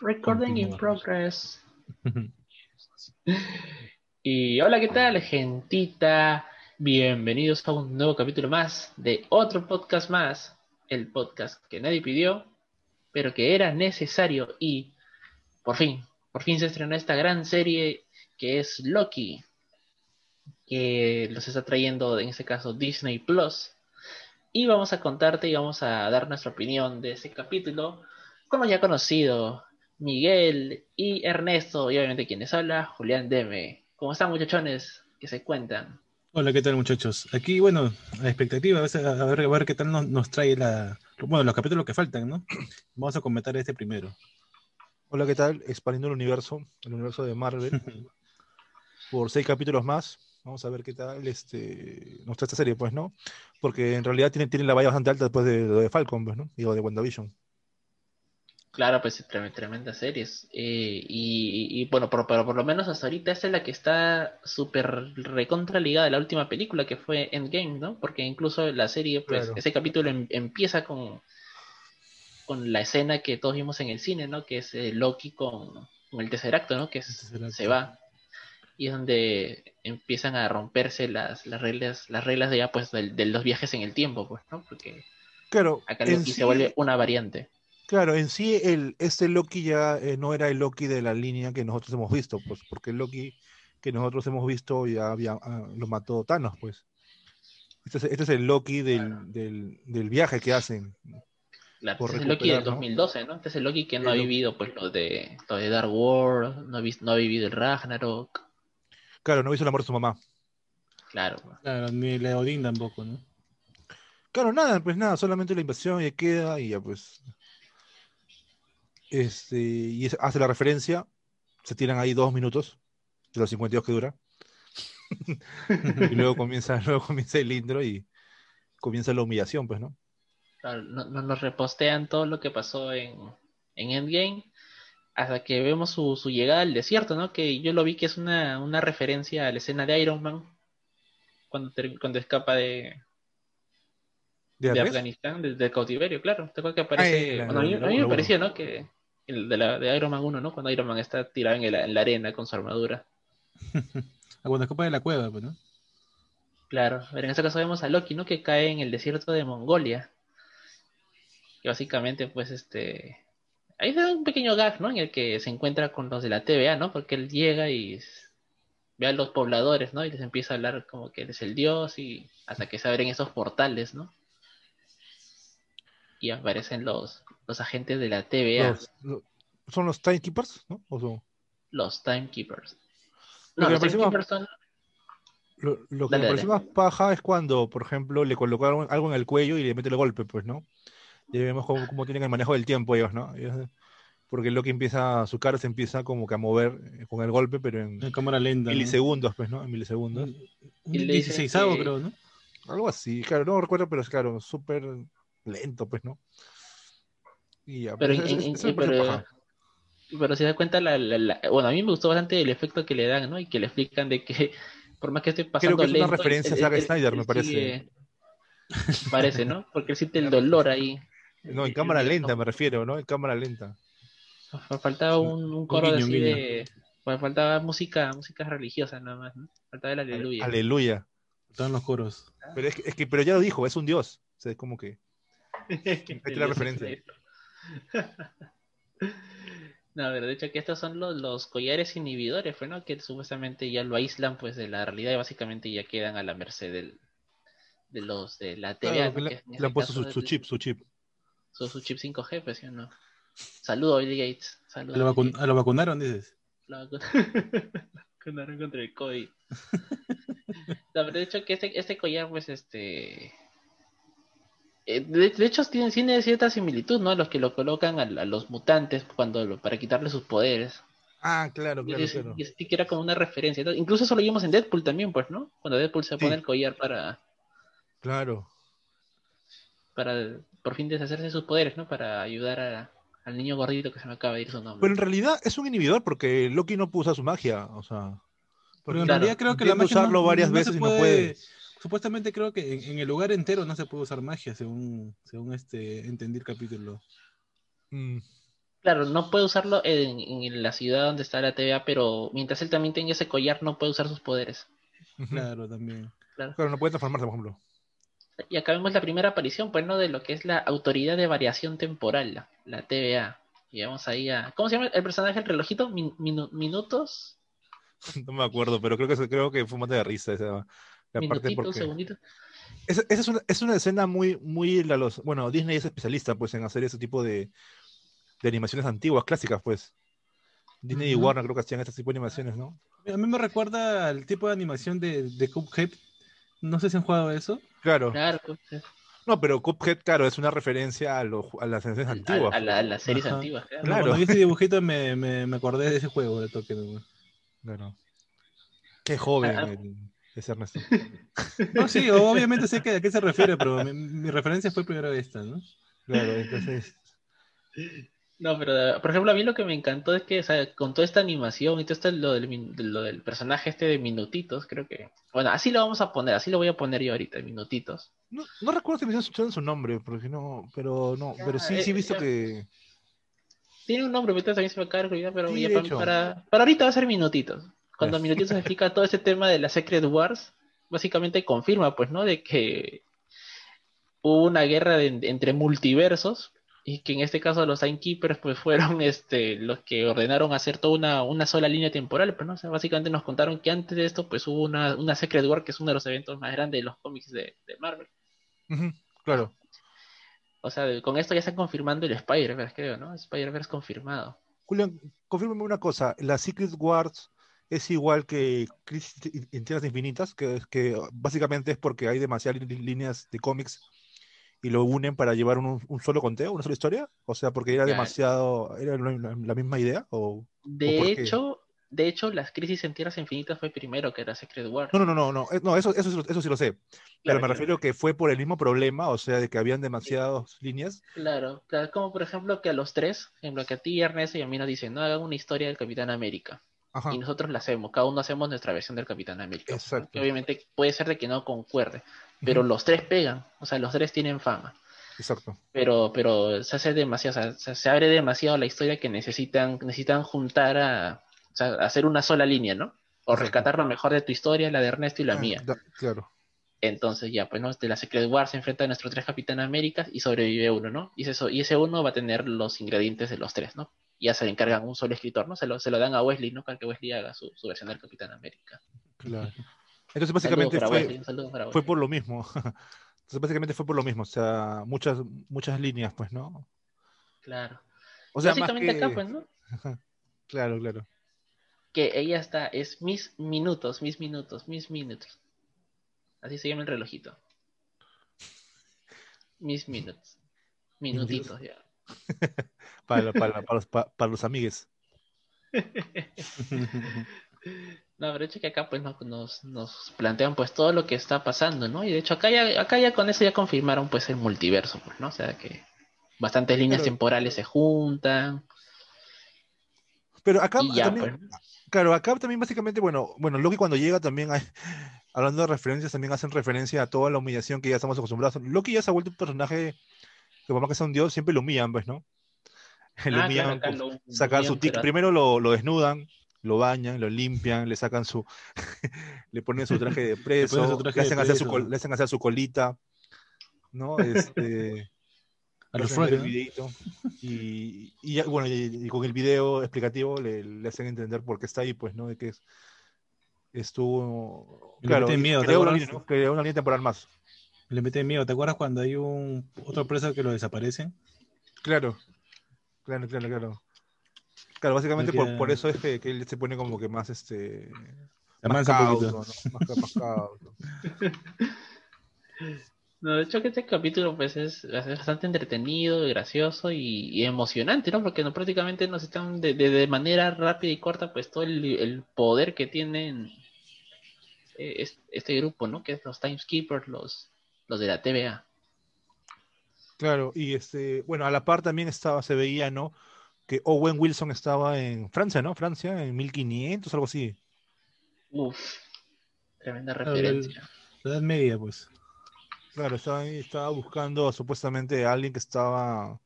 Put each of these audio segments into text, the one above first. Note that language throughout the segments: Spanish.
Recording in progress. y hola, ¿qué tal, gentita? Bienvenidos a un nuevo capítulo más de otro podcast más. El podcast que nadie pidió, pero que era necesario. Y por fin, por fin se estrenó esta gran serie que es Loki. Que los está trayendo, en este caso, Disney Plus. Y vamos a contarte y vamos a dar nuestra opinión de ese capítulo. Como ya conocido, Miguel y Ernesto, y obviamente quienes habla, Julián Deme. ¿Cómo están muchachones? que se cuentan? Hola, ¿qué tal muchachos? Aquí, bueno, a expectativa, a ver, a ver, a ver qué tal nos, nos, trae la, bueno, los capítulos que faltan, ¿no? Vamos a comentar este primero. Hola, ¿qué tal? Expandiendo el universo, el universo de Marvel, por seis capítulos más. Vamos a ver qué tal este, nos trae esta serie, pues, ¿no? Porque en realidad tiene, tiene la valla bastante alta después de lo de Falcon, pues, ¿no? Digo, de WandaVision. Claro, pues tremendas series. Eh, y, y, bueno, pero, pero, por lo menos hasta ahorita esta es la que está súper recontra ligada a la última película que fue Endgame, ¿no? Porque incluso la serie, pues, claro. ese capítulo em, empieza con, con la escena que todos vimos en el cine, ¿no? Que es eh, Loki con, con, el tercer acto, ¿no? Que es, se va. Y es donde empiezan a romperse las, las reglas, las reglas de ya, pues, de, de los viajes en el tiempo, pues, ¿no? Porque claro, acá Loki sí... se vuelve una variante. Claro, en sí el, este Loki ya eh, no era el Loki de la línea que nosotros hemos visto, pues porque el Loki que nosotros hemos visto ya había, ah, lo mató Thanos, pues. Este es, este es el Loki del, claro. del, del, viaje que hacen. Claro, este es el Loki del 2012, ¿no? Este es el Loki que no el ha vivido pues lo de, lo de Dark World, no ha, visto, no ha vivido el Ragnarok. Claro, no hizo el amor de su mamá. Claro. Claro, ni le Odín tampoco, ¿no? Claro, nada, pues nada, solamente la invasión y queda y ya pues este, y hace la referencia, se tiran ahí dos minutos de los 52 que dura. y luego comienza, luego comienza el intro y comienza la humillación, pues, ¿no? Claro, nos no, no repostean todo lo que pasó en, en Endgame hasta que vemos su, su, llegada al desierto, ¿no? Que yo lo vi que es una, una referencia a la escena de Iron Man cuando, cuando escapa de, de, de Afganistán, desde el cautiverio, claro. ¿Te acuerdas que aparece? Ay, la, bueno, a mí, a mí me parecía, ¿no? Que el de, la, de Iron Man 1, ¿no? Cuando Iron Man está tirado en, el, en la arena con su armadura. cuando escapa de la cueva, pues, ¿no? Claro, pero en este caso vemos a Loki, ¿no? Que cae en el desierto de Mongolia. Que básicamente, pues, este. Ahí da un pequeño gag, ¿no? En el que se encuentra con los de la TVA, ¿no? Porque él llega y ve a los pobladores, ¿no? Y les empieza a hablar como que él es el dios y hasta que se abren esos portales, ¿no? Y aparecen los, los agentes de la TVA. Los, los, ¿Son los Timekeepers? ¿no? ¿O son... Los Timekeepers. No, los Timekeepers son... Lo, lo que dale, me parece dale. más paja es cuando, por ejemplo, le colocaron algo en el cuello y le mete el golpe, pues, ¿no? Y vemos cómo, cómo, tienen el manejo del tiempo ellos, ¿no? Porque lo que empieza, su cara se empieza como que a mover eh, con el golpe, pero en, en cámara lenta. Milisegundos, ¿no? pues, ¿no? En milisegundos. Y 16 que... creo, ¿no? Algo así, claro, no recuerdo, pero es claro, súper lento, pues, ¿no? Y ya, pero, pues, en, es, es, pero, pero, se da cuenta, la, la, la, bueno, a mí me gustó bastante el efecto que le dan, ¿no? Y que le explican de que, por más que esté pasando Creo que es lento, una referencia a Zack Snyder, me parece. Sigue, parece, ¿no? Porque él siente el dolor ahí. No, en cámara lenta me refiero, ¿no? En cámara lenta. Faltaba un, un coro un guiño, así de... Pues faltaba música, música religiosa nada más, ¿no? Faltaba el aleluya. Aleluya. Faltaban los coros. Pero es que, es que, pero ya lo dijo, es un dios. O sea, es como que. Ahí la referencia. No, pero de hecho que estos son los, los collares inhibidores, pues, ¿no? Que supuestamente ya lo aíslan pues de la realidad y básicamente ya quedan a la merced del, de los de la TVA. Claro, le, le han puesto su, su, chip, su chip. Su, su chip 5G, pues, ¿sí o no? Saludo Bill Gates. Saludo, ¿A, lo vacun ¿A lo vacunaron, dices? Lo vacunaron contra el COVID. no, pero de hecho que este, este collar, pues, este Eh, de, hecho, tiene, tiene, cierta similitud, ¿no? Los que lo colocan a, los mutantes cuando para quitarle sus poderes. Ah, claro, claro. Y, claro. y que era como una referencia. Incluso eso lo vimos en Deadpool también, pues, ¿no? Cuando Deadpool se pone el collar para. Claro. Para por fin deshacerse de sus poderes, ¿no? Para ayudar al niño gordito que se me acaba de ir su nombre. Pero en realidad es un inhibidor porque Loki no puede usar su magia, o sea. Pero en realidad creo que la magia usarlo varias veces y no puede supuestamente creo que en, el lugar entero no se puede usar magia, según, según este entendí el capítulo. Mm. Claro, no puede usarlo en, la ciudad donde está la TVA, pero mientras él también tenga ese collar, no puede usar sus poderes. Claro, también. Claro. no puede transformarse, por ejemplo. Y acá vemos la primera aparición, pues, ¿no? De lo que es la Autoridad de Variación Temporal, la, TVA. Y vamos ahí a... ¿Cómo se llama el personaje, el relojito? ¿Minutos? No me acuerdo, pero creo que, creo que fue un de risa esa, esa, es, una, es, una, escena muy, muy la los, bueno, Disney es especialista pues en hacer ese tipo de, de animaciones antiguas, clásicas, pues. Disney y Warner creo que hacían este tipo de animaciones, ¿no? A mí me recuerda al tipo de animación de, de Cuphead. No sé si han jugado eso. Claro. Claro, No, pero Cuphead, claro, es una referencia a, a las series antiguas. A, las series antiguas, claro. claro. Cuando vi ese dibujito me, me, me, acordé de ese juego de toque. Claro. Qué joven. Ah, ah es Ernesto. No, sí, obviamente sé que a qué se refiere, pero mi, referencia fue primero esta, ¿no? Claro, entonces. No, pero por ejemplo, a mí lo que me encantó es que, o sea, con toda esta animación y todo esto, lo del, lo del personaje este de minutitos, creo que. Bueno, así lo vamos a poner, así lo voy a poner yo ahorita, minutitos. No, no recuerdo si me hicieron su nombre, porque no, pero no, pero sí, sí he visto que. Tiene un nombre, también se me acaba de pero para, para ahorita va a ser minutitos cuando Minutitos explica todo ese tema de la Secret Wars, básicamente confirma, pues, ¿no? De que hubo una guerra entre multiversos y que en este caso los Timekeepers pues fueron este los que ordenaron hacer toda una, una sola línea temporal, pero pues, no, básicamente nos contaron que antes de esto pues hubo una, una Secret War que es uno de los eventos más grandes de los cómics de, Marvel. claro. O sea, con esto ya están confirmando el Spider-Verse, creo, ¿no? Spider-Verse confirmado. Julián, confírmame una cosa, la Secret Wars es igual que Crisis en Tierras Infinitas, que, que básicamente es porque hay demasiadas líneas de cómics y lo unen para llevar un, solo conteo, una sola historia? O sea, porque era demasiado, era la, misma idea o De hecho, de hecho, las crisis en Tierras Infinitas fue primero que era Secret War. No, no, no, no, no, eso, eso, eso sí lo sé. pero me refiero que fue por el mismo problema, o sea, de que habían demasiadas líneas. Claro, como por ejemplo que a los tres, ejemplo que a ti, Ernesto y a mí nos dicen, no hagan una historia del Capitán América y nosotros la hacemos, cada uno hacemos nuestra versión del Capitán América. Exacto. obviamente puede ser de que no concuerde, pero los tres pegan, o sea, los tres tienen fama. Exacto. Pero, pero se hace demasiado, o sea, se abre demasiado la historia que necesitan, necesitan juntar a, o sea, hacer una sola línea, ¿no? O rescatar lo mejor de tu historia, la de Ernesto y la ah, mía. claro. Entonces ya, pues, ¿no? De la Secret War se enfrenta a nuestros tres Capitán Américas y sobrevive uno, ¿no? Y, eso, y ese uno va a tener los ingredientes de los tres, ¿no? Ya se le encargan un solo escritor, ¿no? Se lo, se lo dan a Wesley, ¿no? Para que Wesley haga su, versión del Capitán América. Claro. Entonces básicamente fue, fue por lo mismo. Entonces básicamente fue por lo mismo, o sea, muchas, muchas líneas, pues, ¿no? Claro. O sea, básicamente acá, pues, ¿no? claro, claro. Que ella está, es mis minutos, mis minutos, mis minutos. Así se llama el relojito. Mis minutos. Minutitos, ya. para, para, los, para, los amigues. No, pero hecho que acá pues nos, nos, plantean pues todo lo que está pasando, ¿no? Y de hecho acá ya, acá ya con eso ya confirmaron pues el multiverso, pues, ¿no? O sea que bastantes líneas temporales se juntan. Pero acá también, pues, claro, acá también básicamente, bueno, bueno, Loki cuando llega también hay, hablando de referencias, también hacen referencia a toda la humillación que ya estamos acostumbrados. Loki ya se ha vuelto un personaje que por más que sea un dios, siempre lo humillan, pues, ¿no? lo ah, humillan, sacar su tic, primero lo, lo, desnudan, lo bañan, lo limpian, le sacan su, le ponen su traje de preso, le, hacen hacer su, le hacen hacer su colita, ¿no? Este, a los y, y, bueno, y, con el video explicativo le, le, hacen entender por qué está ahí, pues, ¿no? De que es, estuvo, claro, miedo, creó, una, una línea temporal más. Le mete miedo. ¿Te acuerdas cuando hay un otro preso que lo desaparecen? Claro, claro, claro, claro. Claro, básicamente por, por, eso es que, que, él se pone como que más este. más cauto, ¿no? Más, más No, de hecho que este capítulo pues es, bastante entretenido, gracioso y, emocionante, ¿no? Porque no, prácticamente nos están de, de, manera rápida y corta pues todo el, poder que tienen eh, este, grupo, ¿no? Que es los Timeskeepers, los, los de la TVA. Claro, y este, bueno, a la par también estaba, se veía, ¿no? Que Owen Wilson estaba en Francia, ¿no? Francia, en 1500, algo así. Uf, tremenda referencia. La Edad Media, pues. Claro, estaba, estaba buscando supuestamente a alguien que estaba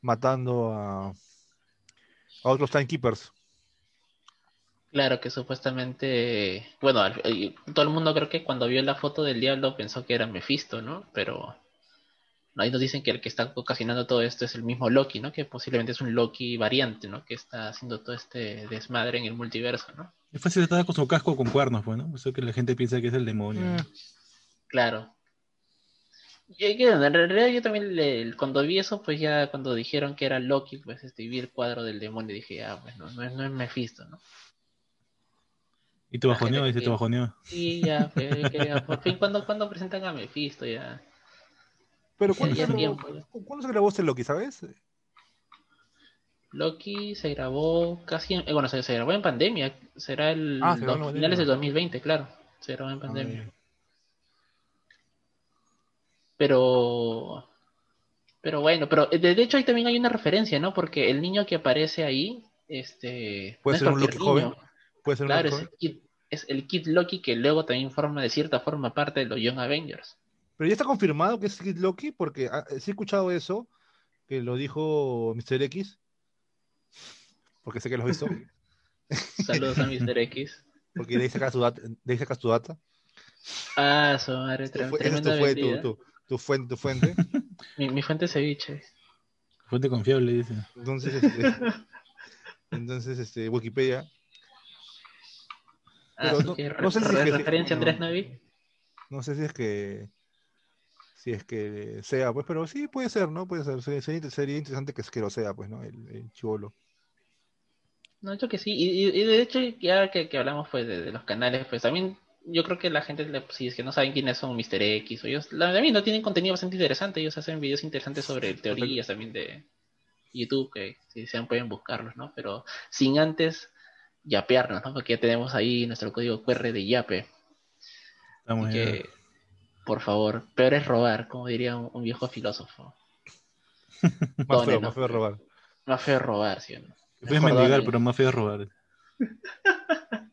matando a, a otros timekeepers. Claro que supuestamente, bueno, todo el mundo creo que cuando vio la foto del diablo pensó que era Mephisto, ¿no? Pero ahí nos dicen que el que está ocasionando todo esto es el mismo Loki, ¿no? Que posiblemente es un Loki variante, ¿no? Que está haciendo todo este desmadre en el multiverso, ¿no? Es fácil estar con su casco con cuernos, pues, ¿no? Eso que la gente piensa que es el demonio. Mm. Claro, en realidad yo también cuando vi eso, pues ya cuando dijeron que era Loki, pues este, vi el cuadro del demonio y dije, ah, bueno, no, es, no es Mephisto, ¿no? ¿Y tu bajoneó? Dice tu bajoneó. Sí, ya, por fin, cuando, cuando presentan a Mephisto, ya. Pero ¿cuándo, se, grabó, ¿cuándo se grabó este Loki, sabes? Loki se grabó casi, en, eh, bueno, se, grabó en pandemia, será el ah, finales del 2020, claro, se grabó en ah, pandemia. Pero. Pero bueno, pero de, hecho ahí también hay una referencia, ¿no? Porque el niño que aparece ahí, este. Puede ser un Loki joven. Puede ser claro, un es, el Kid, Loki que luego también forma de cierta forma parte de los Young Avengers. Pero ya está confirmado que es Kid Loki, porque ah, sí he escuchado eso, que lo dijo Mr. X. Porque sé que lo he visto. Saludos a Mr. X. Porque de ahí sacas tu data. De ahí sacas tu data. Ah, su madre, tremenda fue tu, tu fuente, tu fuente. mi, mi, fuente es ceviche. Fuente confiable, dice. Entonces, este, entonces, este, Wikipedia. Ah, no, no, sé si es que, referencia Andrés Navi. No sé si es que si es que sea, pues, pero sí puede ser, ¿no? Puede ser. Sería, sería interesante que, que lo sea, pues, ¿no? El, el chivolo. No, yo que sí. Y, y, de hecho, ya que, que hablamos pues de, de, los canales, pues también yo creo que la gente, si es que no saben quiénes son Mr. X o ellos, verdad no tienen contenido bastante interesante, ellos hacen videos interesantes sobre teorías también de YouTube, que si sean pueden buscarlos, ¿no? Pero sin antes yapearnos, ¿no? Porque ya tenemos ahí nuestro código QR de yape. Así que, por favor, peor es robar, como diría un, viejo filósofo. más, feo, más feo robar. Más feo robar, ¿sí no? Puedes mendigar, pero más feo robar.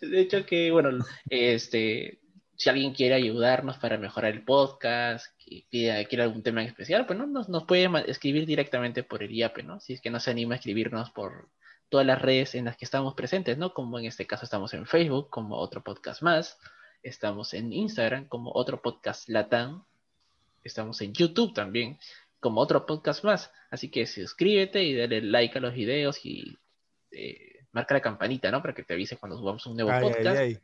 De hecho que, bueno, este, si alguien quiere ayudarnos para mejorar el podcast, quiere, quiere algún tema en especial, pues ¿no? nos, nos puede escribir directamente por el IAPE, ¿no? Si es que no se anima a escribirnos por todas las redes en las que estamos presentes, ¿no? Como en este caso estamos en Facebook, como otro podcast más, estamos en Instagram, como otro podcast Latam, estamos en YouTube también, como otro podcast más. Así que suscríbete y dale like a los videos y eh, marca la campanita, ¿no? Para que te avise cuando subamos un nuevo podcast.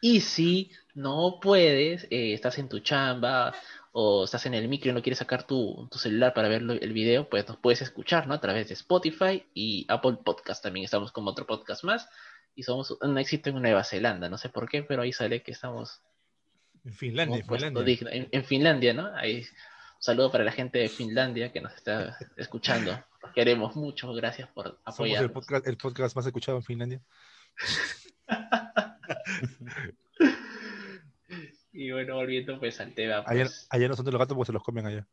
y si no puedes, eh, estás en tu chamba o estás en el micro y no quieres sacar tu, celular para ver el video, pues nos puedes escuchar, ¿no? A través de Spotify y Apple Podcast. También estamos como otro podcast más. Y somos un éxito en Nueva Zelanda. No sé por qué, pero ahí sale que estamos. En Finlandia, En, Finlandia, ¿no? Ahí, un saludo para la gente de Finlandia que nos está escuchando queremos mucho, gracias por apoyar. el podcast, el podcast más escuchado en Finlandia. y bueno, volviendo pues al tema. Pues... Allá, no son de los gatos porque se los comen allá.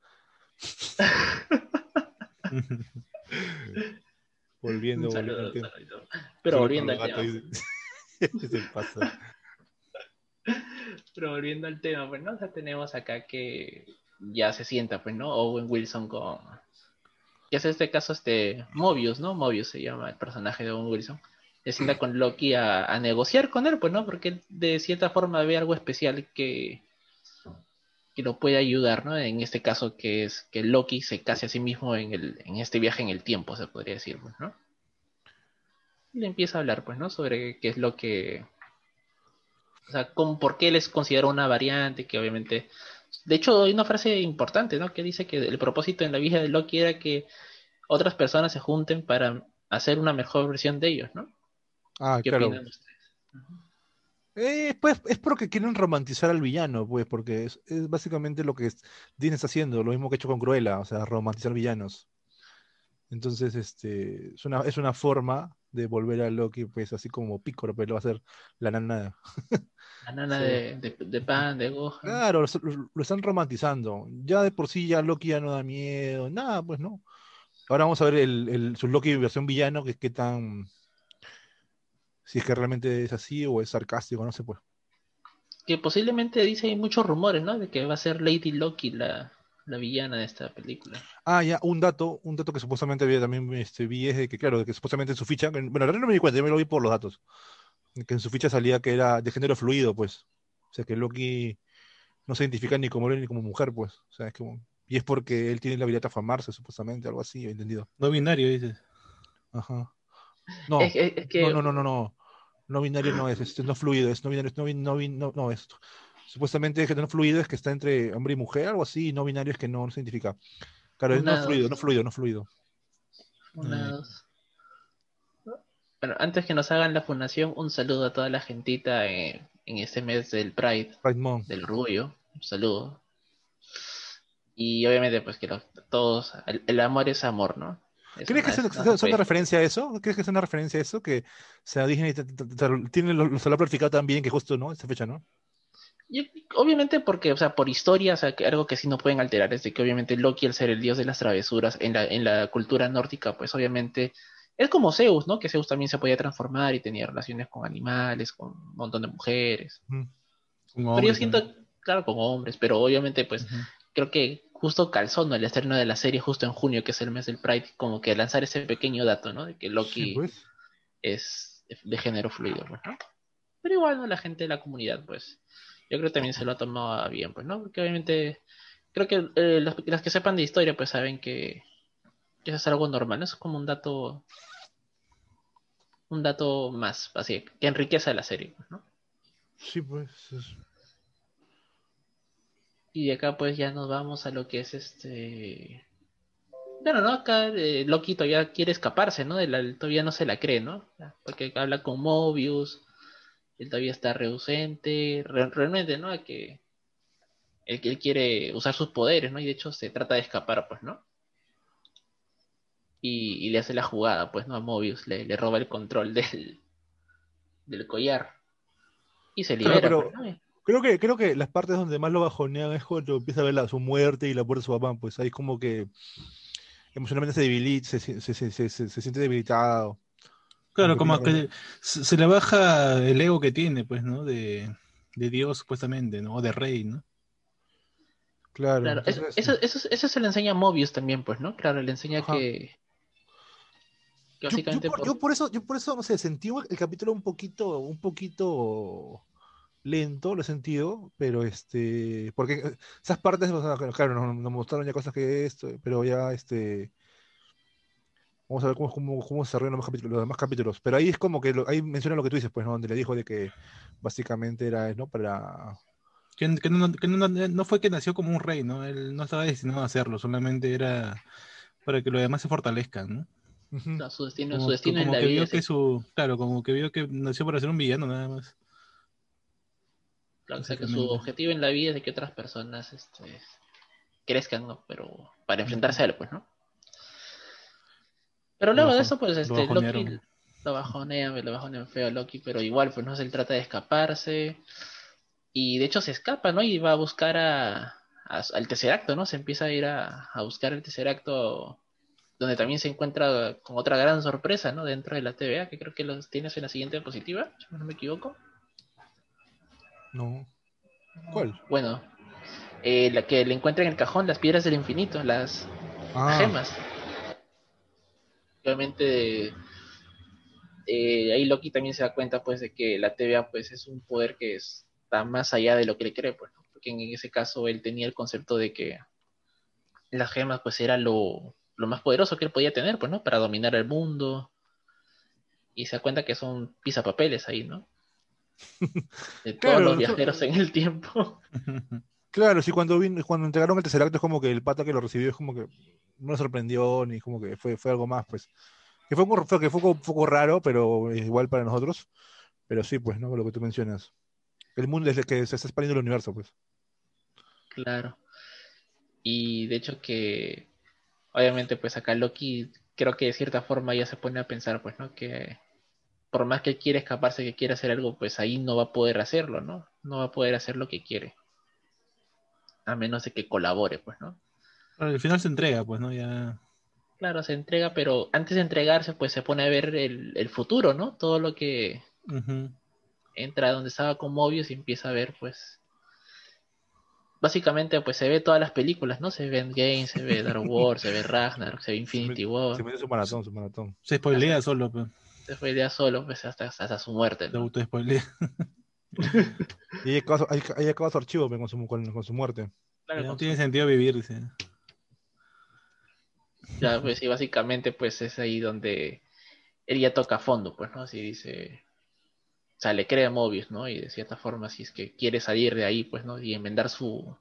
volviendo, volviendo Pero volviendo al tema. Pero volviendo al tema, pues no, o tenemos acá que ya se sienta, pues, ¿no? Owen Wilson con, que es este caso este Mobius, ¿no? Mobius se llama el personaje de Owen Wilson. Se sienta con Loki a, negociar con él, pues, ¿no? Porque de cierta forma ve algo especial que, que lo puede ayudar, ¿no? En este caso que es que Loki se case a sí mismo en, el, en este viaje en el tiempo, se podría decir, pues, ¿no? Y le empieza a hablar, pues, ¿no? Sobre qué es lo que... O sea, por qué les considera una variante, que obviamente de hecho, hay una frase importante, ¿no? Que dice que el propósito en la vida de Loki era que otras personas se junten para hacer una mejor versión de ellos, ¿no? Ah, claro. Eh, pues es porque quieren romantizar al villano, pues, porque es, es básicamente lo que es- Disney está haciendo, lo mismo que ha hecho con Cruella, o sea, romantizar villanos. Entonces, este, es una, es una forma de volver a Loki, pues, así como Piccolo, pero va a ser la nana. La nana Sí. de, de, de Pan, de Gohan. Claro, lo, están romantizando. Ya de por sí ya Loki ya no da miedo, nada, pues no. Ahora vamos a ver el, el- su Loki versión villano, que qué tan... Si es que realmente es así o es sarcástico, no sé, pues. Que posiblemente dice hay muchos rumores, ¿no? De que va a ser Lady Loki la, la villana de esta película. Ah, ya, un dato, un dato que supuestamente había también este, vi es de que, claro, de que supuestamente en su ficha, bueno, verdad no me di cuenta, yo me lo vi por los datos, de que en su ficha salía que era de género fluido, pues. O sea, que Loki no se identifica ni como hombre ni como mujer, pues. O sea, es como... Y es porque él tiene la habilidad de afamarse, supuestamente, algo así, he entendido. No binario, dices. Ajá. No, Es, es- es que no, no, no, no, no. No binario no es, este, no fluido, es no binario, es no, bin- no, no, no, es. Supuestamente género fluido es que está entre hombre y mujer, algo así, y no binario es que no, no se identifica. Claro, es no fluido, no fluido, no fluido. una, Mm. Bueno, antes que nos hagan la fundación, un saludo a toda la gentita en, en este mes del Pride, Pride Month. del orgullo. Un saludo. Y obviamente, pues que los- todos, el, el amor es amor, ¿no? ¿Crees que es- se una referencia a eso? ¿Crees que es una referencia a eso? Que o sea, Disney tiene lo, se lo ha planificado tan bien que justo, ¿no? Esa fecha, ¿no? Obviamente porque, o sea, por historia, o sea, que algo que sí no pueden alterar es de que obviamente Loki, al ser el dios de las travesuras en la, en la cultura nórdica, pues obviamente es como Zeus, ¿no? Que Zeus también se podía transformar y tenía relaciones con animales, con un montón de mujeres. Un Pero yo siento, también. claro, con hombres, pero obviamente pues. Creo que justo calzó, ¿no? El estreno de la serie justo en junio, que es el mes del Pride, como que lanzar ese pequeño dato, ¿no? De que Loki Sí, pues. es de género fluido, pues, ¿no? Pero igual, ¿no? La gente de la comunidad, pues, yo creo que también se lo ha tomado bien, pues, ¿no? Porque obviamente, creo que eh, los, las que sepan de historia, pues, saben que, eso es algo normal, ¿no? Eso es como un dato, un dato más, así, que enriquece la serie, ¿no? Sí, pues. es- Y de acá, pues, ya nos vamos a lo que es este... Bueno, ¿no? Acá eh, Loki todavía quiere escaparse, ¿no? La- todavía no se la cree, ¿no? Porque habla con Mobius, él todavía está reducente, re- realmente, ¿no? Que él, él quiere usar sus poderes, ¿no? Y de hecho se trata de escapar, pues, ¿no? Y, y le hace la jugada, pues, ¿no? A Mobius, le, le roba el control del, del collar. Y se Claro, libera, pero- pues, ¿no? Creo que, creo que las partes donde más lo bajonean es cuando empieza a ver la- su muerte y la muerte de su papá. Pues ahí como que emocionalmente se debilita, se, se, se, se- se- se siente debilitado. Claro, Como como que se, le baja el ego que tiene, pues, ¿no? De, de Dios, supuestamente, ¿no? O de rey, ¿no? Claro. Claro, eso, eso, eso, eso se le enseña a Mobius también, pues, ¿no? Claro, le enseña Ajá. que, que Yo, yo básicamente por, por- yo por eso, yo por eso, no sé, sentí el capítulo un poquito, un poquito lento, lo he sentido, pero este, porque eh, esas partes, claro, nos, nos mostraron ya cosas que esto, pero ya este, vamos a ver cómo, cómo, cómo se desarrollan los, demás capítulos, los demás capítulos, pero ahí es como que, lo- ahí menciona lo que tú dices, pues, ¿no? Donde le dijo de que básicamente era, ¿no? Para, Que, que no, que no- no fue que nació como un rey, ¿no? Él no estaba destinado a hacerlo, solamente era para que los demás se fortalezcan, ¿no? Su destino, Como, su destino en la que vida. vio es que su, claro, como que vio que nació para ser un villano nada más. O sea, que su objetivo en la vida es de que otras personas este, crezcan, ¿no? Pero para enfrentarse a él, pues, ¿no? Pero luego Lo de eso, pues, lo este, Loki bajonearon. lo bajonean, lo bajonean feo a Loki, pero igual, pues, no se trata de escaparse. Y de hecho se escapa, ¿no? Y va a buscar a, a- al Tesseracto, ¿no? Se empieza a ir a, a buscar el Tesseracto, donde también se encuentra con otra gran sorpresa, ¿no? Dentro de la TVA, que creo que los tienes en la siguiente diapositiva, si no me equivoco. No. ¿Cuál? Bueno, eh, la que le encuentra en el cajón las piedras del infinito, las Ah, gemas. Obviamente, eh, ahí Loki también se da cuenta, pues, de que la TVA, pues, es un poder que está más allá de lo que le cree, pues, ¿no? porque en ese caso él tenía el concepto de que las gemas, pues, era lo, lo más poderoso que él podía tener, pues, ¿no? Para dominar el mundo. Y se da cuenta que son pisapapeles ahí, ¿no? De todos Claro, los viajeros en el tiempo. Claro, sí, cuando vino, cuando entregaron el tercer acto es como que el pata que lo recibió es como que no le sorprendió ni como que fue, fue algo más, pues. Que fue, un- fue- que fue un poco raro, pero igual para nosotros. Pero sí, pues, ¿no? Lo que tú mencionas. El mundo desde que se está expandiendo el universo, pues. Claro. Y de hecho que, obviamente, pues acá Loki creo que de cierta forma ya se pone a pensar, pues, ¿no? Que por más que quiere escaparse, que quiere hacer algo, pues ahí no va a poder hacerlo, ¿no? No va a poder hacer lo que quiere. A menos de que colabore, pues, ¿no? al final se entrega, pues, ¿no? Ya. Claro, se entrega, pero antes de entregarse, pues se pone a ver el, futuro, ¿no? Todo lo que entra donde estaba con Mobius y empieza a ver, pues. Básicamente, pues se ve todas las películas, ¿no? Se ve Endgame, se ve Dark Wars, se ve Ragnar, se ve Infinity War. Se ve su maratón, su maratón. Se spoilea solo, pues. Se spoilea solo, pues hasta, hasta su muerte. ¿no? Se spoilea. y ahí acaba, su archivo pues, con, su, con, su muerte. no tiene sentido vivir, dice. Ya, pues sí, básicamente, pues es ahí donde él ya toca a fondo, pues, ¿no? Así dice. O sea, le crea Mobius, ¿no? Y de cierta forma, si es que quiere salir de ahí, pues, ¿no? Y enmendar su,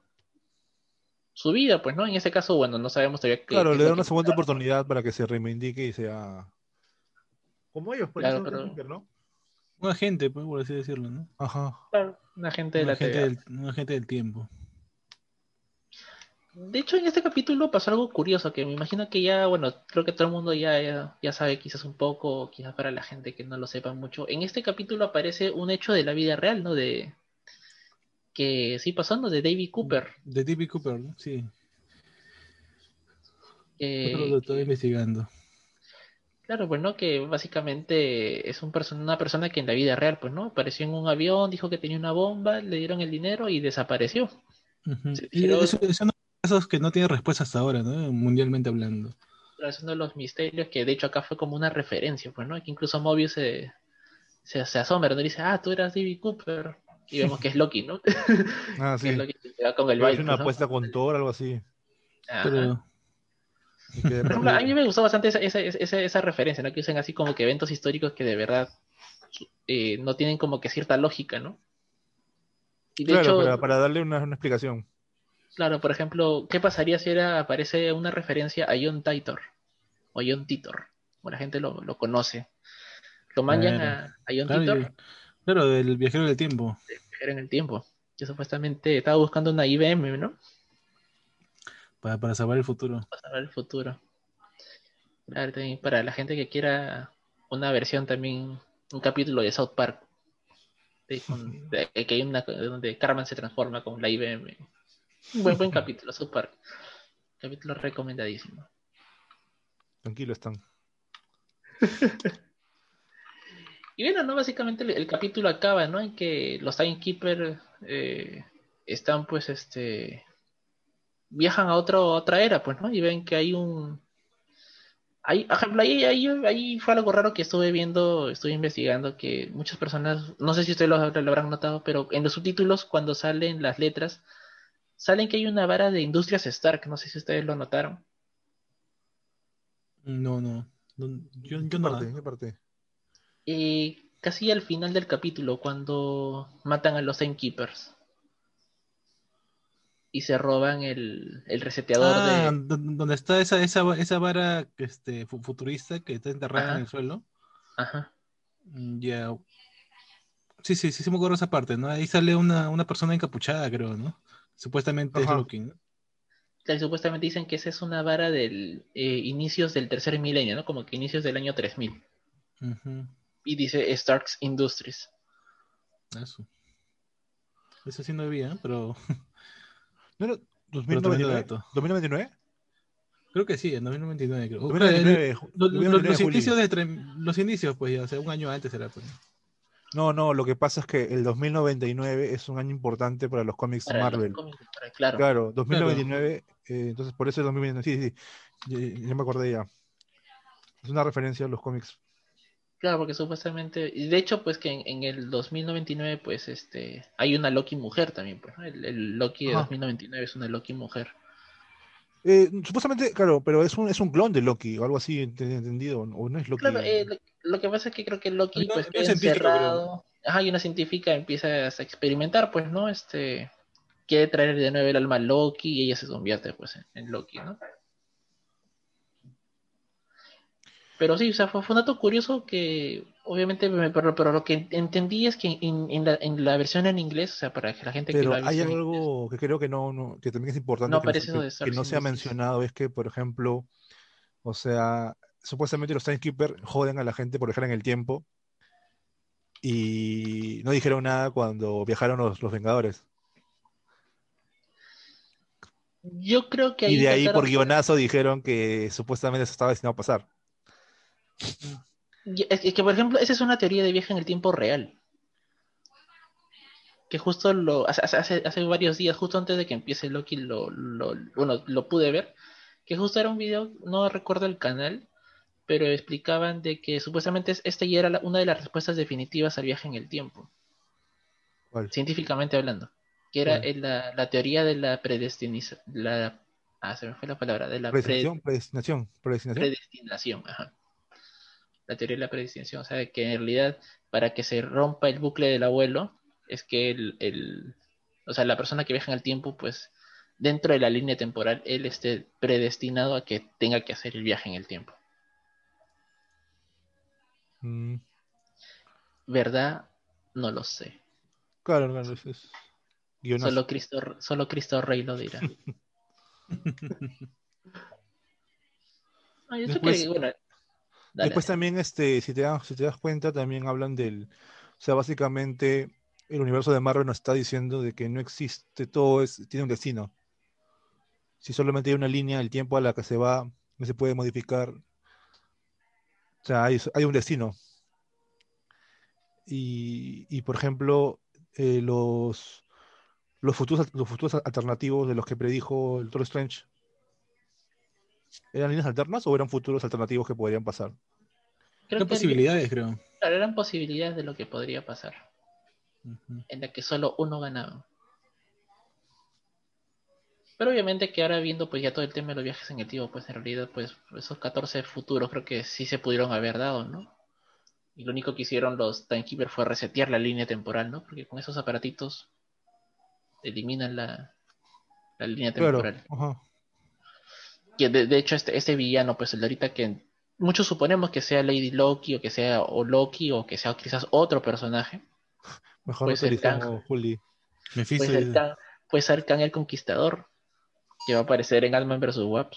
su vida, pues, ¿no? En ese caso, bueno, no sabemos todavía qué. Claro, le da una segunda oportunidad para que se reivindique y sea. Como ellos, pues, claro, ¿no? Un agente, pues, por así decirlo, ¿no? Ajá. Claro, un agente de la agente del, Un agente del tiempo. De hecho, en este capítulo pasó algo curioso, que me imagino que ya, bueno, creo que todo el mundo ya, ya, sabe quizás un poco, quizás para la gente que no lo sepa mucho. En este capítulo aparece un hecho de la vida real, ¿no? De que sí pasó, ¿no? De David Cooper. De David Cooper, ¿no? Sí. Eh, lo estoy investigando. Claro, pues no, que básicamente es un una persona que en la vida real, pues no, apareció en un avión, dijo que tenía una bomba, le dieron el dinero y desapareció. y eso, casos que no tiene respuesta hasta ahora, ¿no? Mundialmente hablando. Pero es uno de los misterios que de hecho acá fue como una referencia, pues, ¿no? Que incluso Mobius se, se, se asombra, ¿no? Dice, ah, tú eras David Cooper. Y vemos que es Loki, ¿no? Ah, sí. que es Loki que va con el baile. una apuesta con Thor, algo así. Pero... Por ejemplo, a mí me gustó bastante esa, esa, esa, esa, referencia, ¿no? Que usan así como que eventos históricos que de verdad eh, no tienen como que cierta lógica, ¿no? Y de claro, hecho, para, darle una, una, explicación. Claro, por ejemplo, ¿qué pasaría si era, aparece una referencia a John Titor? O John Titor, como la gente lo, lo conoce. Lo mandan a, John Titor. claro, del viajero del tiempo. El viajero en el tiempo. Que supuestamente estaba buscando una IBM, ¿no? Para, para salvar el futuro. Para salvar el futuro. Claro, también para la gente que quiera una versión también, un capítulo de South Park. De, que hay una donde Carmen se transforma con la IBM. Un buen, buen capítulo, South Park. Capítulo recomendadísimo. Tranquilo están. y bueno, ¿no? Básicamente el, capítulo acaba, ¿no? En que los Timekeepers eh, están pues este viajan a otro, otra era, pues, ¿no? Y ven que hay un Ahí, ahí, ahí, ahí, fue algo raro que estuve viendo, estuve investigando que muchas personas, no sé si ustedes lo, lo, habrán notado, pero en los subtítulos cuando salen las letras salen que hay una vara de Industrias Stark, no sé si ustedes lo notaron. No, no. yo, yo no. Parte, parte? Y casi al final del capítulo, cuando matan a los Timekeepers y se roban el, el reseteador ah, de. Donde está esa, esa, esa vara este, futurista que está enterrada en el suelo. Ajá. Mm, ya. Sí, sí, sí, sí me acuerdo esa parte, ¿no? Ahí sale una, una persona encapuchada, creo, ¿no? Supuestamente es Loki, supuestamente dicen que esa es una vara del eh, inicios del tercer milenio, ¿no? Como que inicios del año 3000. Y dice Starks Industries. Eso. Eso sí no había, pero... ¿No era 2099? ¿2099? Creo que sí, en 2099 creo. 2099, los, inicios de, los inicios, pues ya, o sea, un año antes era. Pues. No, no, lo que pasa es que el 2099 es un año importante para los cómics Marvel. claro. claro, 2099, eh, entonces por eso es 2029, sí, sí, ya, me acordé ya. Es una referencia a los cómics. Claro, porque supuestamente, y de hecho, pues que en, el 2099, pues este, hay una Loki mujer también, pues, el, Loki de 2099 es una Loki mujer. Eh, supuestamente, claro, pero es un, es un clon de Loki o algo así, entendido, o no es Loki. Claro, eh, lo que pasa es que creo que Loki pues queda encerrado. Ajá, y una científica empieza a experimentar, pues, ¿no? Este quiere traer de nuevo el alma a Loki y ella se convierte pues en, Loki, ¿no? Pero sí, o sea, fue, un dato curioso que obviamente, pero, pero lo que entendí es que en, la, en, la, versión en inglés, o sea, para que la gente pero que lo hay algo que creo que no, que también es importante que, no, se ha mencionado, es que, por ejemplo, o sea, supuestamente los timekeepers joden a la gente por dejar en el tiempo y no dijeron nada cuando viajaron los, los Vengadores. Yo creo que ahí. Y de ahí por guionazo dijeron que supuestamente eso estaba destinado a pasar. Es que, por ejemplo, esa es una teoría de viaje en el tiempo real. Que justo lo hace, hace, varios días, justo antes de que empiece Loki, lo, lo, bueno, lo pude ver. Que justo era un video, no recuerdo el canal, pero explicaban de que supuestamente esta ya era una de las respuestas definitivas al viaje en el tiempo. Científicamente hablando. Que era la, teoría de la predestinación. La, ah, se me fue la palabra. De la predestinación. predestinación. Predestinación, ajá la teoría de la predestinación, o sea, que en realidad para que se rompa el bucle del abuelo es que el, o sea, la persona que viaja en el tiempo, pues dentro de la línea temporal, él esté predestinado a que tenga que hacer el viaje en el tiempo. Mm. ¿Verdad? No lo sé. Claro, no, no, es... Solo Cristo, solo Cristo Rey lo dirá. bueno, Después también, este, si te, das, si te das cuenta, también hablan del, o sea, básicamente el universo de Marvel nos está diciendo de que no existe, todo es, tiene un destino. Si solamente hay una línea del tiempo a la que se va, no se puede modificar. O sea, hay, un destino. Y, por ejemplo, eh, los, los, futuros, los futuros alternativos de los que predijo el Doctor Strange ¿Eran líneas alternas o eran futuros alternativos que podrían pasar? eran posibilidades, creo. Claro, eran posibilidades de lo que podría pasar. En la que solo uno ganaba. Pero obviamente que ahora viendo pues ya todo el tema de los viajes en el tiempo, pues en realidad pues esos 14 futuros creo que sí se pudieron haber dado, ¿no? Y lo único que hicieron los Timekeepers fue resetear la línea temporal, ¿no? Porque con esos aparatitos eliminan la, la línea temporal. Ajá que de, hecho este, este villano, pues el de ahorita que muchos suponemos que sea Lady Loki o que sea o Loki o que sea quizás otro personaje. Mejor pues el Juli. Pues, el pues ser Kang el Conquistador, que va a aparecer en Ant-Man vs. Wasp,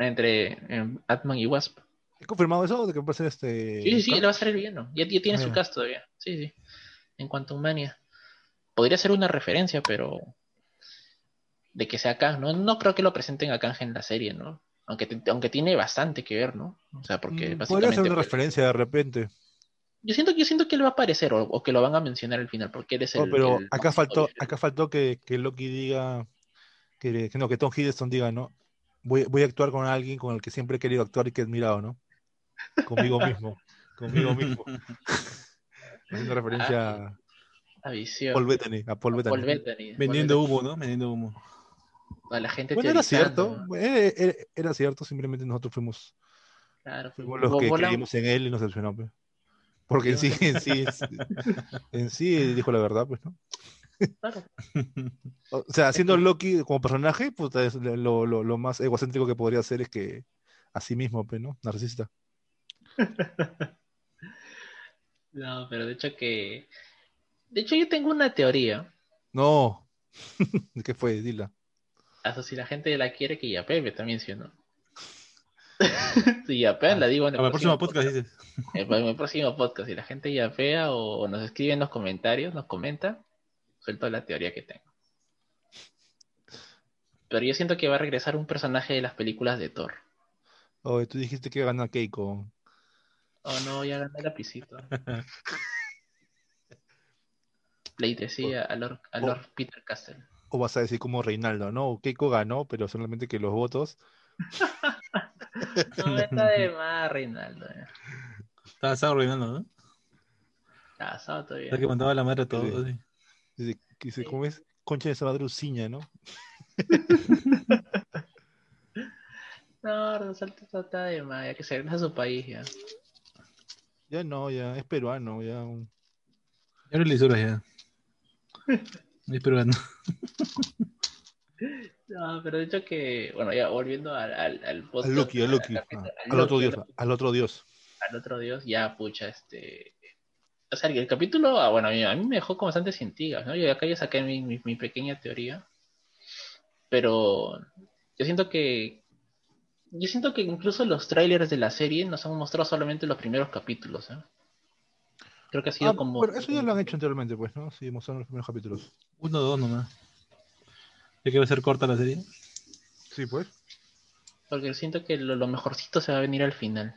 entre Ant-Man y Wasp. ¿Es confirmado eso de que va a ser este? Sí, sí, sí, él va a ser el villano. Ya, tiene su ah. cast todavía. Sí, sí. En cuanto a Mania. Podría ser una referencia, pero de que sea Kang, ¿no? No creo que lo presenten a Kang en la serie, ¿no? Aunque, aunque tiene bastante que ver, ¿no? O sea, porque mm, Podría ser una pues, referencia de repente. Yo siento, yo siento que él va a aparecer o, que lo van a mencionar al final, porque él es el. No, pero acá, faltó, acá faltó que, que Loki diga, que, no, que Tom Hiddleston diga, ¿no? Voy, voy a actuar con alguien con el que siempre he querido actuar y que he admirado, ¿no? Conmigo mismo. conmigo mismo. Haciendo referencia ah, a, visión. Paul Bettany, a Paul Bettany. Vendiendo humo, ¿no? Vendiendo humo la gente bueno, era cierto, era, cierto, simplemente nosotros fuimos, claro, fuimos los que creímos en él y nos decepcionó, pues. Porque en sí, en sí, en sí dijo la verdad, pues, ¿no? Claro. O sea, siendo Loki como personaje, pues, lo, lo, lo, más egocéntrico que podría hacer es que a sí mismo, pues, ¿no? Narcisista. No, pero de hecho que. De hecho, yo tengo una teoría. No. ¿Qué fue? Dila. Hasta si la gente la quiere, que ya pepe también, ¿sí o no? si ya la digo en el, próximo, podcast. En el próximo podcast, si la gente ya fea o nos escribe en los comentarios, nos comenta, suelto la teoría que tengo. Pero yo siento que va a regresar un personaje de las películas de Thor. Oh, tú dijiste que gana Keiko. Oh no, ya gané el lapicito. Le decía a Lord, a Lord Peter Castle o vas a decir como Reinaldo, ¿no? Keiko ganó, pero solamente que los votos. no está de más, Reinaldo. Eh. Está asado Reinaldo, ¿no? Está asado todavía. Está que mandaba la madre a todos. Dice, dice, ¿cómo es? Concha de Sabadruciña, ¿no? no, Rosalto está de más, ya que se regresa a su país ya. Ya no, ya, es peruano, ya. Ya no le ya. Es peruano. No, pero de hecho que, bueno, ya volviendo al, al, al podcast. Al Loki, al Loki. al, otro dios, al otro dios. al otro dios, ya, pucha, este... O sea, el capítulo, ah, bueno, a mí, me dejó con bastante científicas, ¿no? Yo acá ya saqué mi, mi, pequeña teoría, pero yo siento que yo siento que incluso los trailers de la serie nos han mostrado solamente los primeros capítulos. ¿eh? Creo que ha sido ah, como. Pero eso ya lo han hecho anteriormente, pues, ¿no? Sí, mostraron los primeros capítulos. Uno o dos nomás. ¿Ya que va a ser corta la serie? Sí, pues. Porque siento que lo, mejorcito se va a venir al final.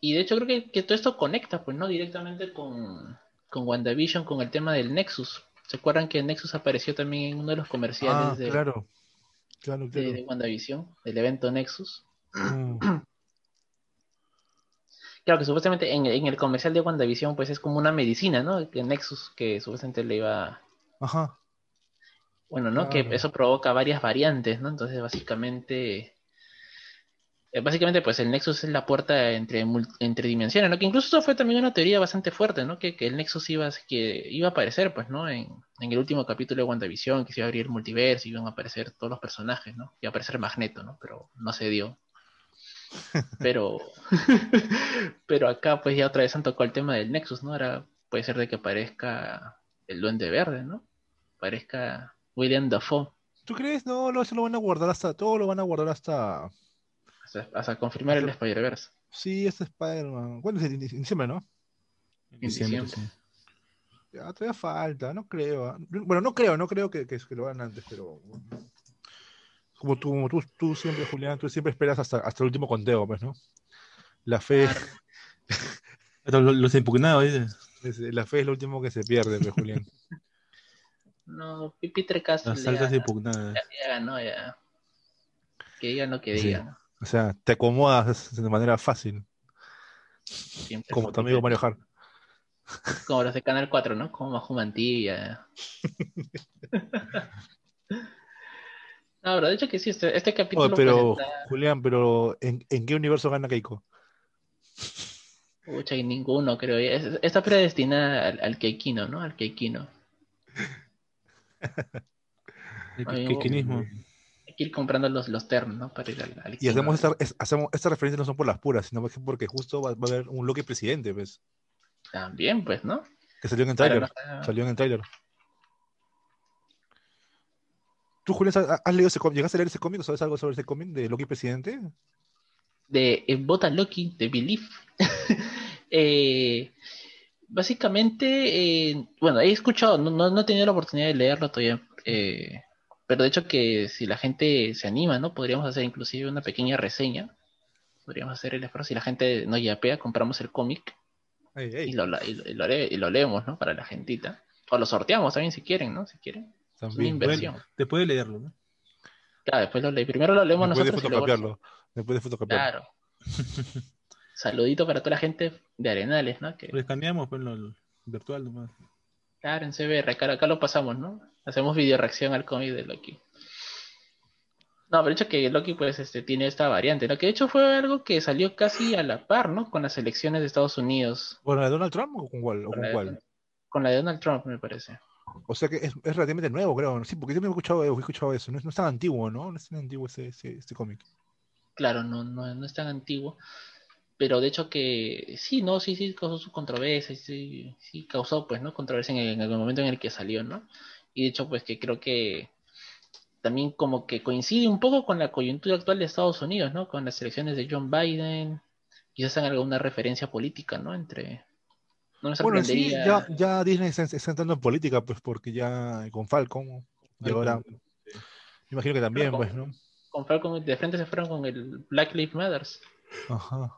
Y de hecho creo que, que todo esto conecta, pues, ¿no? Directamente con, con WandaVision, con el tema del Nexus. ¿Se acuerdan que el Nexus apareció también en uno de los comerciales ah, de, claro. Claro, claro. De, WandaVision, del evento Nexus? Mm. claro que supuestamente en, en, el comercial de WandaVision pues es como una medicina, ¿no? Que Nexus que supuestamente le iba... Ajá. Bueno, ¿no? Que eso provoca varias variantes, ¿no? Entonces, básicamente, eh, básicamente, pues el Nexus es la puerta entre, entre dimensiones, ¿no? Que incluso eso fue también una teoría bastante fuerte, ¿no? Que, que el Nexus iba, que iba a aparecer, pues, ¿no? En, en, el último capítulo de WandaVision, que se iba a abrir el multiverso, iban a aparecer todos los personajes, ¿no? Iba a aparecer Magneto, ¿no? Pero no se dio. Pero, pero acá, pues ya otra vez han tocado el tema del Nexus, ¿no? Ahora puede ser de que aparezca el Duende Verde, ¿no? Aparezca William Dafoe. ¿Tú crees? No, no, eso lo van a guardar hasta. Todo lo van a guardar hasta. Hasta, confirmar el Spider-Verse. Sí, este Spider-Man. Bueno, en diciembre, ¿no? En diciembre. Sí. Ya, todavía falta, no creo. Bueno, no creo, no creo que, que, lo hagan antes, pero. Como tú, como tú, tú siempre, Julián, tú siempre esperas hasta, hasta el último conteo, pues, ¿no? La fe. los, los impugnados, La fe es lo último que se pierde, pues, Julián. No, Peter Castro. Las altas impugnadas. Ya, ya, ganó, ya. Que diga lo que diga. O sea, te acomodas de manera fácil. Como tu amigo Mario Hart. Como los de Canal 4, ¿no? Como Majo Mantilla. no, pero de hecho que sí, este, este capítulo. pero, Julián, pero ¿en, ¿en, qué universo gana Keiko? Pucha, en ninguno, creo. Está predestinada al, al Keikino, ¿no? Al Keikino. El. Hay que ir comprando los, los ¿no? Para ir al, y hacemos esta, hacemos esta referencia no son por las puras, sino porque justo va, a haber un Loki presidente, pues. También, pues, ¿no? Que salió en el trailer. Salió en el trailer. ¿Tú, Julián, has leído ese cómic? ¿Llegaste a leer ese cómic? ¿Sabes algo sobre ese cómic de Loki presidente? De eh, Bota Loki, de Belief. eh, básicamente, eh, bueno, he escuchado, no, no, he tenido la oportunidad de leerlo todavía, eh, pero de hecho que si la gente se anima, ¿no? Podríamos hacer inclusive una pequeña reseña. Podríamos hacer el esfuerzo. Si la gente no yapea, compramos el cómic y, lo, leemos, ¿no? Para la gentita. O lo sorteamos también si quieren, ¿no? Si quieren. Es una inversión. Después de leerlo, ¿no? Claro, después lo Primero lo leemos después nosotros. De fotocopiarlo. Después de fotocopiarlo. Claro. Saludito para toda la gente de Arenales, ¿no? Que... Lo escaneamos pues, lo virtual nomás. Claro, en CBR, acá, acá, lo pasamos, ¿no? Hacemos video reacción al cómic de Loki. No, pero de hecho que Loki pues este, tiene esta variante, lo que de hecho fue algo que salió casi a la par, ¿no? Con las elecciones de Estados Unidos. ¿Con la de Donald Trump o con cuál? con, cuál? con la de Donald Trump, me parece. O sea que es, es relativamente nuevo, creo. Sí, porque yo me he escuchado, he escuchado eso. No es, no es, tan antiguo, ¿no? No es tan antiguo ese, ese, este cómic. Claro, no, no, no es tan antiguo pero de hecho que sí, no, sí, sí causó su controversia, sí, sí causó pues, ¿no? Controversia en el, momento en el que salió, ¿no? Y de hecho pues que creo que también como que coincide un poco con la coyuntura actual de Estados Unidos, ¿no? Con las elecciones de John Biden, quizás hagan alguna referencia política, ¿no? Entre... No bueno, sí, ya, ya Disney está, entrando en política, pues porque ya con Falcon, y ahora... Me imagino que también, pues, ¿no? Con Falcon de frente se fueron con el Black Lives Matter. Ajá.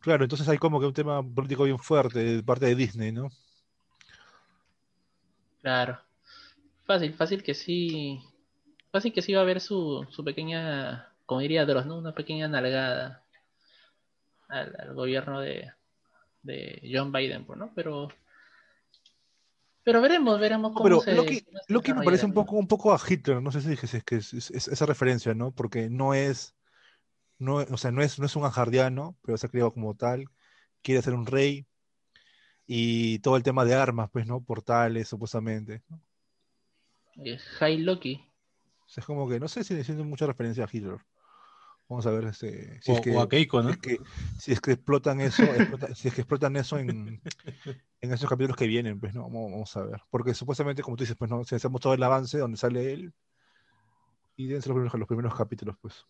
Claro, entonces hay como que un tema político bien fuerte de parte de Disney, ¿no? Claro. Fácil, fácil que sí. Fácil que sí va a haber su, su pequeña, como diría Dross, ¿no? Una pequeña nalgada al, gobierno de, de John Biden, pues, ¿no? Pero pero veremos, veremos cómo pero se, Lo que me parece un poco, un poco a Hitler, no sé si dije es que es, esa referencia, ¿no? Porque no es no, o sea, no es, no es un anjardiano, pero se ha criado como tal, quiere ser un rey, y todo el tema de armas, pues, ¿no? Portales, supuestamente. ¿no? High Loki. O sea, es como que, no sé si le mucha referencia a Hitler. Vamos a ver este, si o, es que, a Keiko, ¿no? Si es que, si es que explotan eso, si es que explotan eso en, en esos capítulos que vienen, pues no, vamos, a ver. Porque supuestamente, como tú dices, pues no, si hacemos todo el avance donde sale él, y deben ser los primeros, los primeros capítulos, pues.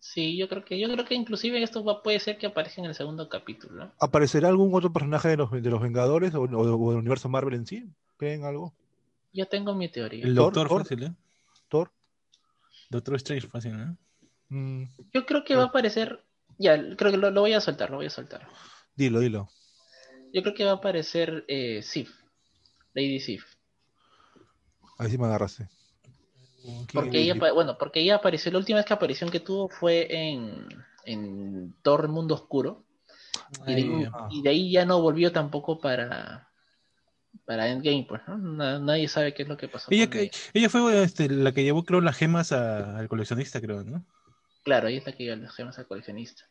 Sí, yo creo que, yo creo que inclusive esto va, puede ser que aparezca en el segundo capítulo. ¿no? ¿Aparecerá algún otro personaje de los, de los Vengadores o, del universo Marvel en sí? ¿Creen algo? Yo tengo mi teoría. El Doctor fácil, ¿eh? Thor. Doctor Strange fácil, ¿no? Mm. Yo creo que va a aparecer. Ya, creo que lo, voy a soltar, lo voy a soltar. Dilo, dilo. Yo creo que va a aparecer eh, Sif. Lady Sif. Ahí sí me agarraste. Porque ella, bueno, porque ella apareció, la última vez que aparición que tuvo fue en, en Thor Mundo Oscuro. Y de, ahí ya no volvió tampoco para, para Endgame, pues, ¿no? Nadie sabe qué es lo que pasó. Ella, ella. fue este, la que llevó, creo, las gemas al coleccionista, creo, ¿no? Claro, ella es la que gemas al coleccionista.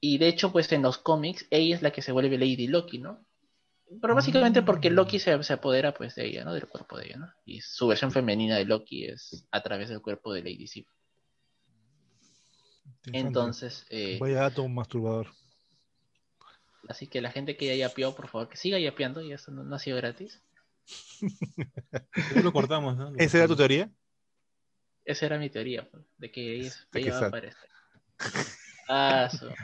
Y de hecho, pues en los cómics, ella es la que se vuelve Lady Loki, ¿no? Pero básicamente porque mm. Loki se, se, apodera pues de ella, ¿no? Del cuerpo de ella, ¿no? Y su versión femenina de Loki es a través del cuerpo de Lady Sif. Entonces... Eh, Vaya dato un masturbador. Así que la gente que ya yapeó, por favor, que siga yapeando, y esto no, ha sido gratis. lo cortamos, ¿no? ¿Esa era tu teoría? Esa era mi teoría, pues, de que ella, ella va a aparecer. Ah, su madre.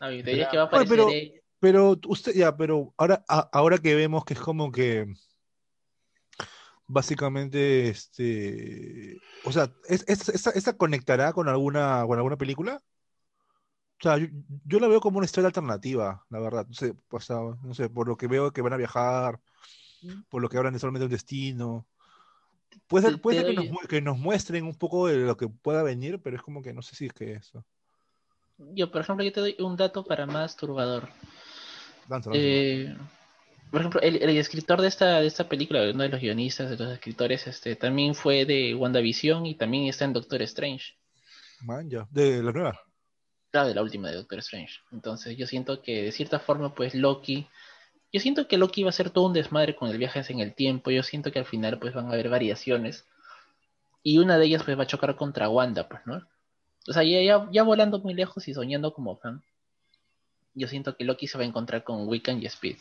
No, mi teoría es que va a aparecer ella pero usted, ya, pero ahora, ahora que vemos que es como que básicamente, este, o sea, ¿esta, conectará con alguna, con alguna película? O sea, yo, la veo como una historia alternativa, la verdad. No sé, no sé, por lo que veo que van a viajar, mm. por lo que hablan de solamente un destino. Puede ser, puede que, nos, que, nos, muestren un poco de lo que pueda venir, pero es como que no sé si es que eso. Yo, por ejemplo, yo te doy un dato para más turbador. Eh, por ejemplo, el, escritor de esta, de esta película, uno de los guionistas, de los escritores, este, también fue de WandaVision y también está en Doctor Strange. Man, ya. ¿De la nueva? Claro, de la última de Doctor Strange. Entonces yo siento que de cierta forma, pues Loki, yo siento que Loki va a ser todo un desmadre con el viaje en el tiempo, yo siento que al final pues van a haber variaciones y una de ellas pues va a chocar contra Wanda, pues, ¿no? O sea, ya, ya volando muy lejos y soñando como fan, yo siento que Loki se va a encontrar con Wiccan y Speed.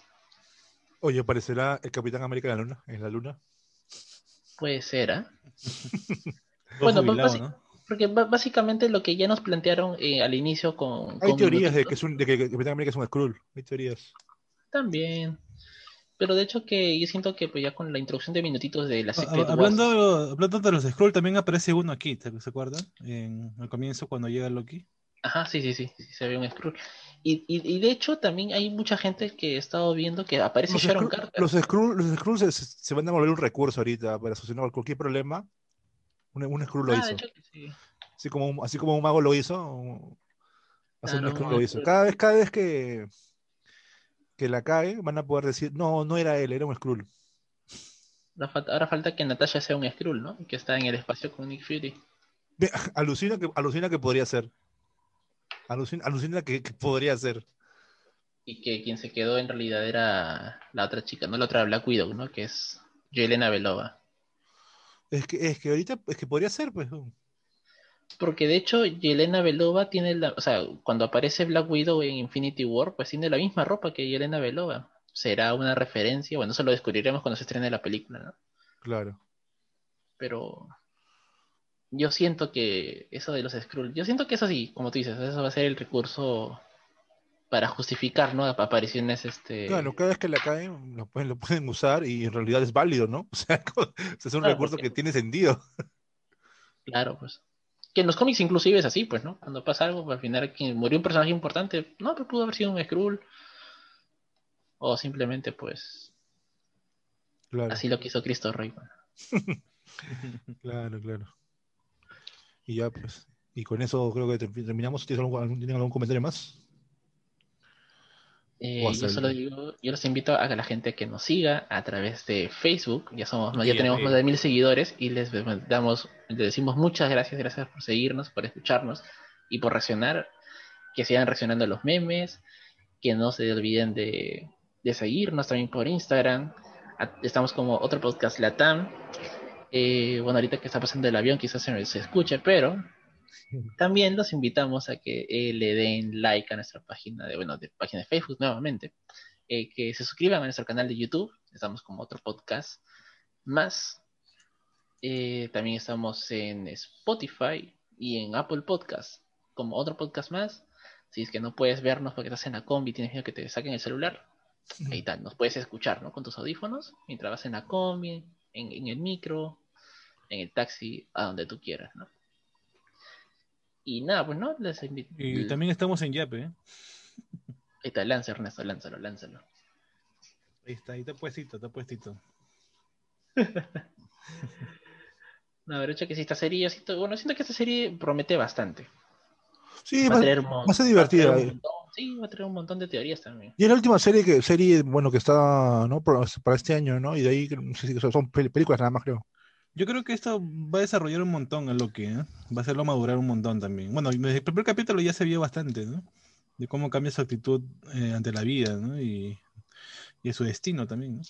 Oye, ¿aparecerá el Capitán América en la luna? ¿En la luna? Puede ser, ¿ah? bueno, porque básicamente lo que ya nos plantearon eh, al inicio con... Hay teorías de que, es un, de que Capitán América es un Skrull, hay teorías. También. Pero de hecho que yo siento que pues ya con la introducción de minutitos de la Secret hablando, hablando de los Skrull, también aparece uno aquí, ¿se acuerdan? En el comienzo cuando llega Loki. Ajá, sí, sí, sí, se ve un Skrull. Y, y, de hecho también hay mucha gente que ha estado viendo que aparece Sharon Carter. Los Skrull, los Skrull se, se, van a volver un recurso ahorita para solucionar cualquier problema. Un, un Skrull lo ah, hizo. Así, como, así como un mago lo hizo, lo hizo. Cada vez, cada vez que, que la cae, van a poder decir, no, no era él, era un Skrull. Ahora falta que Natasha sea un Skrull, ¿no? Que está en el espacio con Nick Fury. Alucina que, alucina que podría ser. Alucina, que, podría ser. Y que quien se quedó en realidad era la otra chica, no la otra Black Widow, ¿no? Que es Yelena Belova. Es que, es que ahorita, es que podría ser, pues. Porque de hecho, Yelena Belova tiene la. O sea, cuando aparece Black Widow en Infinity War, pues tiene la misma ropa que Yelena Belova. Será una referencia. Bueno, eso lo descubriremos cuando se estrene la película, ¿no? Claro. Pero yo siento que eso de los Skrull, yo siento que eso sí, como tú dices, eso va a ser el recurso para justificar, ¿no? Apariciones, este... Claro, cada vez que la caen, lo pueden, lo pueden usar y en realidad es válido, ¿no? O sea, es un recurso que tiene sentido. Claro, pues. Que en los cómics inclusive es así, pues, ¿no? Cuando pasa algo, pues, al final quien murió un personaje importante, no, pero pudo haber sido un Skrull. O simplemente, pues... Así lo quiso Cristo Rey. claro, claro. Y ya, pues. Y con eso creo que terminamos. ¿Tienes algún, algún comentario más? Eh, yo solo digo, yo los invito a la gente que nos siga a través de Facebook. Ya somos, ya tenemos más de mil seguidores y les damos, les decimos muchas gracias, gracias por seguirnos, por escucharnos y por reaccionar. Que sigan reaccionando a los memes, que no se olviden de, de seguirnos también por Instagram. Estamos como otro podcast Latam. Eh, bueno, ahorita que está pasando el avión quizás se, se escuche, pero también los invitamos a que eh, le den like a nuestra página de, bueno, de página de Facebook nuevamente, eh, que se suscriban a nuestro canal de YouTube, estamos como otro podcast más. Eh, también estamos en Spotify y en Apple Podcast como otro podcast más. Si es que no puedes vernos porque estás en la combi, tienes miedo que te saquen el celular, ahí tal, nos puedes escuchar, ¿no? Con tus audífonos, mientras vas en la combi, en, el micro, en el taxi, a donde tú quieras, ¿no? Y nada, pues no, les invito. Y también estamos en Yape, ¿eh? Ahí está, lanza Ernesto, lánzalo, lánzalo. Ahí está, ahí está puestito, está puestito. no, pero que si esta serie, bueno, siento que esta serie promete bastante. Sí, va, a ser divertida. sí, va a tener un montón de teorías también. Y es la última serie que serie, bueno, que está, ¿no? Para este año, ¿no? Y de ahí no sé si son películas nada más, creo. Yo creo que esto va a desarrollar un montón a Loki, ¿eh? Va a hacerlo madurar un montón también. Bueno, desde el primer capítulo ya se vio bastante, ¿no? De cómo cambia su actitud eh, ante la vida, ¿no? Y, y su destino también, ¿no?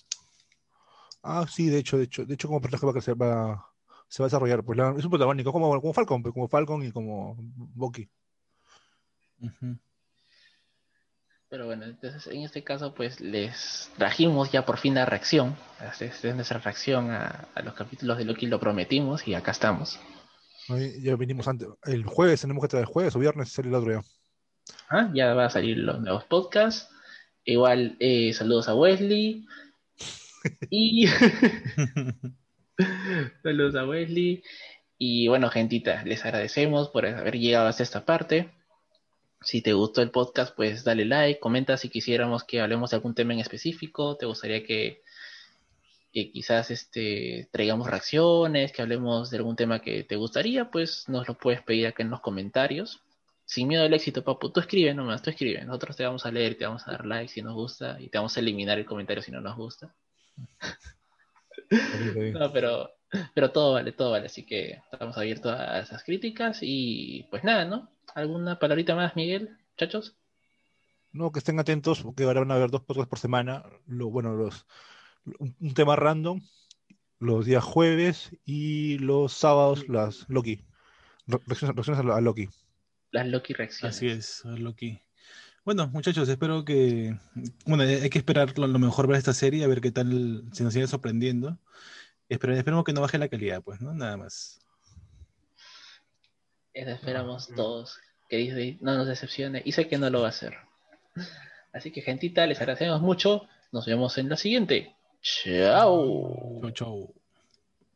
Ah, sí, de hecho, de hecho, de hecho como personaje va a crecer, va, se va a desarrollar. Pues es un protagónico, como, como Falcon, pues, como Falcon y como Bucky. Pero bueno, entonces en este caso pues les trajimos ya por fin la reacción. es nuestra reacción a, los capítulos de Loki, lo prometimos y acá estamos. Ya vinimos antes. El jueves tenemos que traer el jueves o viernes sale el otro día. Ah, ya va a salir los nuevos podcasts. Igual eh, saludos a Wesley. y saludos a Wesley. Y bueno, gentita, les agradecemos por haber llegado hasta esta parte. Si te gustó el podcast, pues dale like, comenta si quisiéramos que hablemos de algún tema en específico, te gustaría que, quizás este, traigamos reacciones, que hablemos de algún tema que te gustaría, pues nos lo puedes pedir acá en los comentarios. Sin miedo al éxito, papu, tú escribe nomás, tú escribe. Nosotros te vamos a leer, te vamos a dar like si nos gusta y te vamos a eliminar el comentario si no nos gusta. no, pero, pero todo vale, todo vale, así que estamos abiertos a esas críticas y pues nada, ¿no? ¿Alguna palabrita más, Miguel, muchachos? No, que estén atentos, porque ahora van a haber dos podcasts por semana. Lo, bueno, los, un, tema random, los días jueves y los sábados las Loki. Reacciones, a, Loki. Las Loki reacciones. Así es, a Loki. Bueno, muchachos, espero que. Bueno, hay que esperar lo, mejor para esta serie, a ver qué tal, si nos sigue sorprendiendo. esperemos que no baje la calidad, pues, ¿no? Nada más. Eso esperamos todos. Que Disney no nos decepcione. Y sé que no lo va a hacer. Así que, gentita, les agradecemos mucho. Nos vemos en la siguiente. Chao. Chao, chao.